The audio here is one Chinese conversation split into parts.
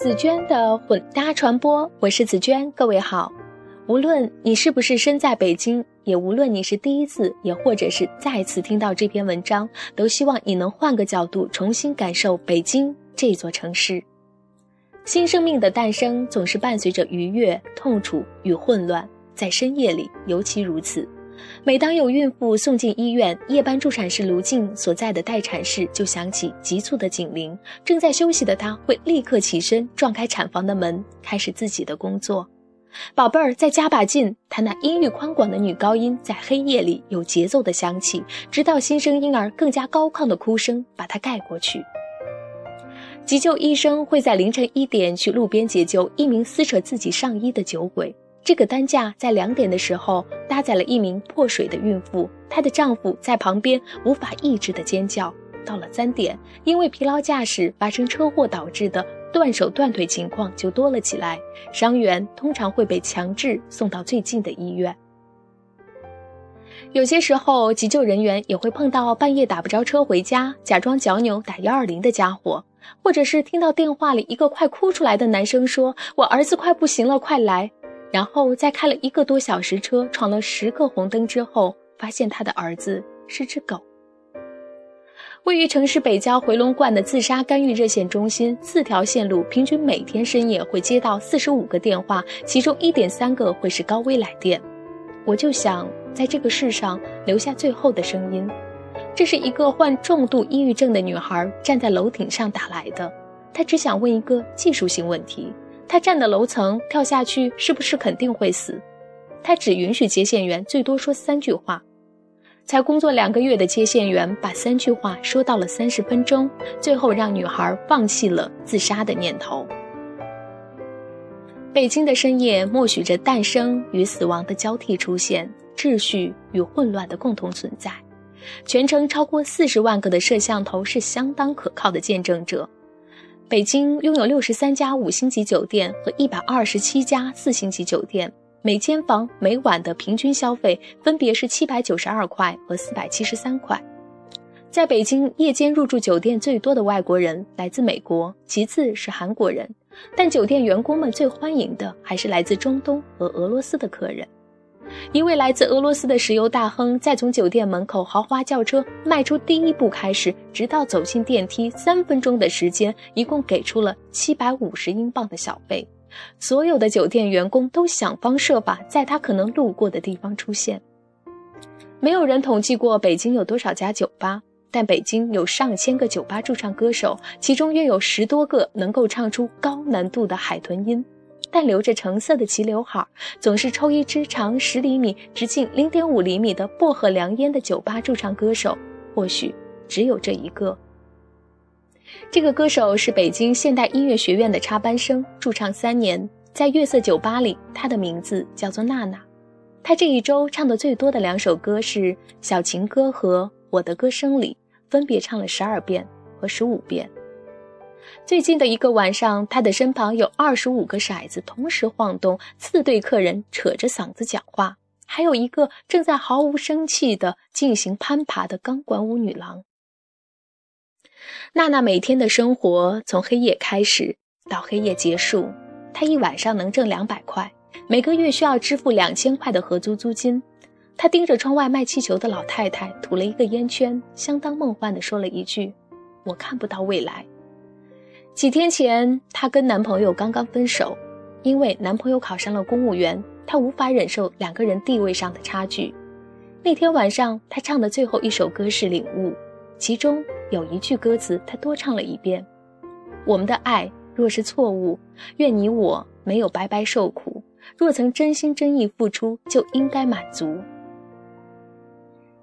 紫娟的混搭传播，我是紫娟，各位好。无论你是不是身在北京，也无论你是第一次，也或者是再次听到这篇文章，都希望你能换个角度，重新感受北京这座城市。新生命的诞生总是伴随着愉悦、痛楚与混乱，在深夜里尤其如此。每当有孕妇送进医院，夜班助产士卢静所在的待产室就响起急促的警铃。正在休息的她会立刻起身，撞开产房的门，开始自己的工作。宝贝儿，再加把劲！她那音域宽广的女高音在黑夜里有节奏的响起，直到新生婴儿更加高亢的哭声把它盖过去。急救医生会在凌晨一点去路边解救一名撕扯自己上衣的酒鬼。这个担架在两点的时候搭载了一名破水的孕妇，她的丈夫在旁边无法抑制的尖叫。到了三点，因为疲劳驾驶发生车祸导致的断手断腿情况就多了起来，伤员通常会被强制送到最近的医院。有些时候，急救人员也会碰到半夜打不着车回家，假装脚扭打幺二零的家伙，或者是听到电话里一个快哭出来的男生说：“我儿子快不行了，快来。”然后在开了一个多小时车，闯了十个红灯之后，发现他的儿子是只狗。位于城市北郊回龙观的自杀干预热线中心，四条线路平均每天深夜会接到四十五个电话，其中一点三个会是高危来电。我就想在这个世上留下最后的声音。这是一个患重度抑郁症的女孩站在楼顶上打来的，她只想问一个技术性问题。他站的楼层跳下去是不是肯定会死？他只允许接线员最多说三句话。才工作两个月的接线员把三句话说到了三十分钟，最后让女孩放弃了自杀的念头。北京的深夜默许着诞生与死亡的交替出现，秩序与混乱的共同存在。全程超过四十万个的摄像头是相当可靠的见证者。北京拥有六十三家五星级酒店和一百二十七家四星级酒店，每间房每晚的平均消费分别是七百九十二块和四百七十三块。在北京，夜间入住酒店最多的外国人来自美国，其次是韩国人，但酒店员工们最欢迎的还是来自中东和俄罗斯的客人。一位来自俄罗斯的石油大亨，在从酒店门口豪华轿车迈出第一步开始，直到走进电梯三分钟的时间，一共给出了七百五十英镑的小费。所有的酒店员工都想方设法在他可能路过的地方出现。没有人统计过北京有多少家酒吧，但北京有上千个酒吧驻唱歌手，其中约有十多个能够唱出高难度的海豚音。但留着橙色的齐刘海，总是抽一支长十厘米、直径零点五厘米的薄荷凉烟的酒吧驻唱歌手，或许只有这一个。这个歌手是北京现代音乐学院的插班生，驻唱三年，在月色酒吧里，他的名字叫做娜娜。他这一周唱的最多的两首歌是《小情歌》和《我的歌声里》，分别唱了十二遍和十五遍。最近的一个晚上，他的身旁有二十五个骰子同时晃动，四对客人扯着嗓子讲话，还有一个正在毫无生气地进行攀爬的钢管舞女郎。娜娜每天的生活从黑夜开始到黑夜结束，她一晚上能挣两百块，每个月需要支付两千块的合租租金。她盯着窗外卖气球的老太太，吐了一个烟圈，相当梦幻地说了一句：“我看不到未来。”几天前，她跟男朋友刚刚分手，因为男朋友考上了公务员，她无法忍受两个人地位上的差距。那天晚上，她唱的最后一首歌是《领悟》，其中有一句歌词，她多唱了一遍：“我们的爱若是错误，愿你我没有白白受苦；若曾真心真意付出，就应该满足。”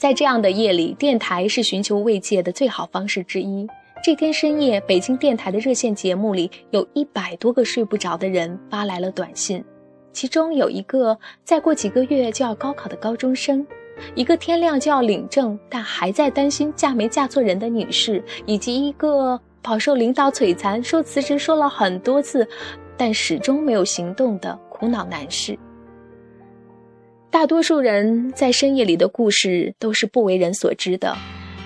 在这样的夜里，电台是寻求慰藉的最好方式之一。这天深夜，北京电台的热线节目里，有一百多个睡不着的人发来了短信，其中有一个再过几个月就要高考的高中生，一个天亮就要领证但还在担心嫁没嫁错人的女士，以及一个饱受领导摧残、说辞职说了很多次，但始终没有行动的苦恼男士。大多数人在深夜里的故事都是不为人所知的。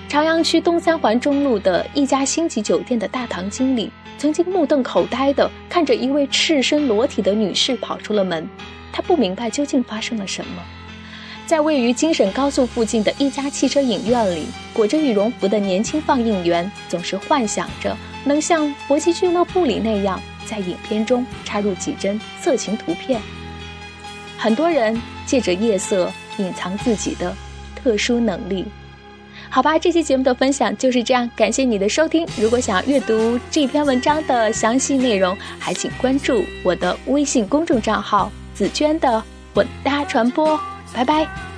朝阳区东三环中路的一家星级酒店的大堂经理，曾经目瞪口呆地看着一位赤身裸体的女士跑出了门，他不明白究竟发生了什么。在位于京沈高速附近的一家汽车影院里，裹着羽绒服的年轻放映员总是幻想着能像搏击俱乐部里那样，在影片中插入几帧色情图片。很多人借着夜色隐藏自己的特殊能力。好吧，这期节目的分享就是这样，感谢你的收听。如果想要阅读这篇文章的详细内容，还请关注我的微信公众账号“紫娟的混搭传播”。拜拜。